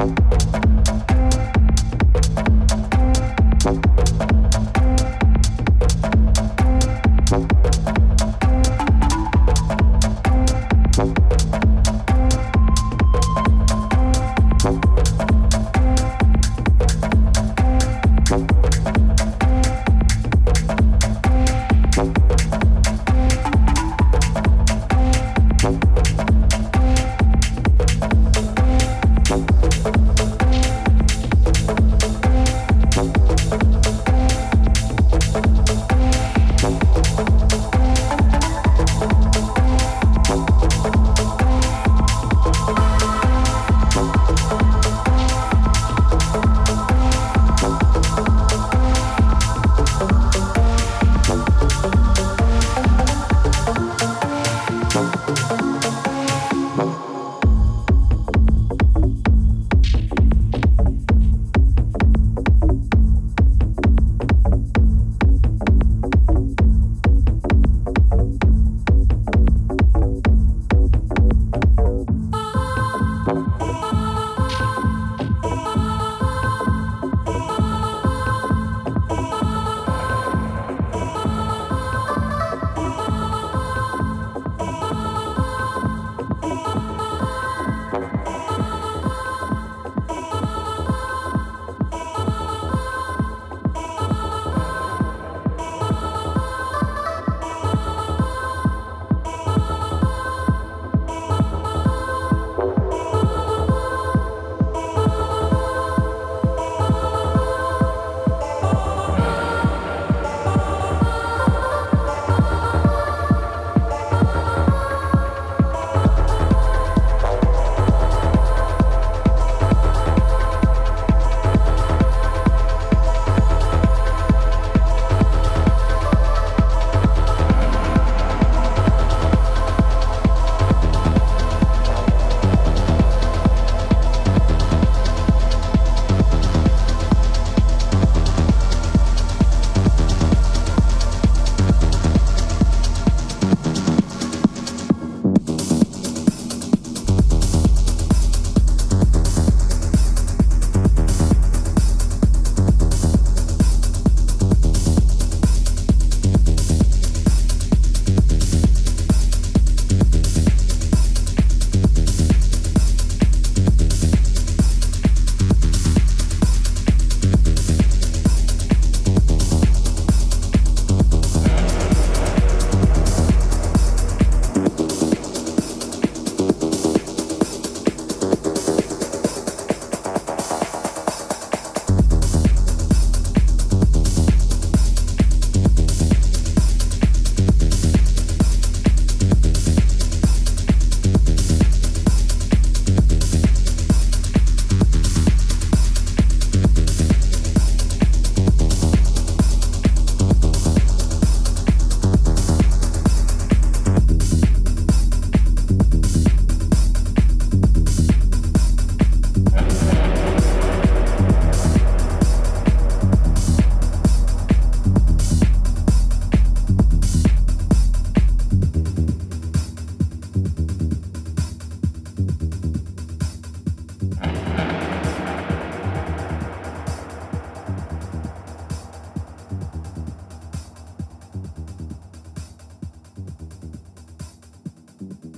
you Mm-hmm.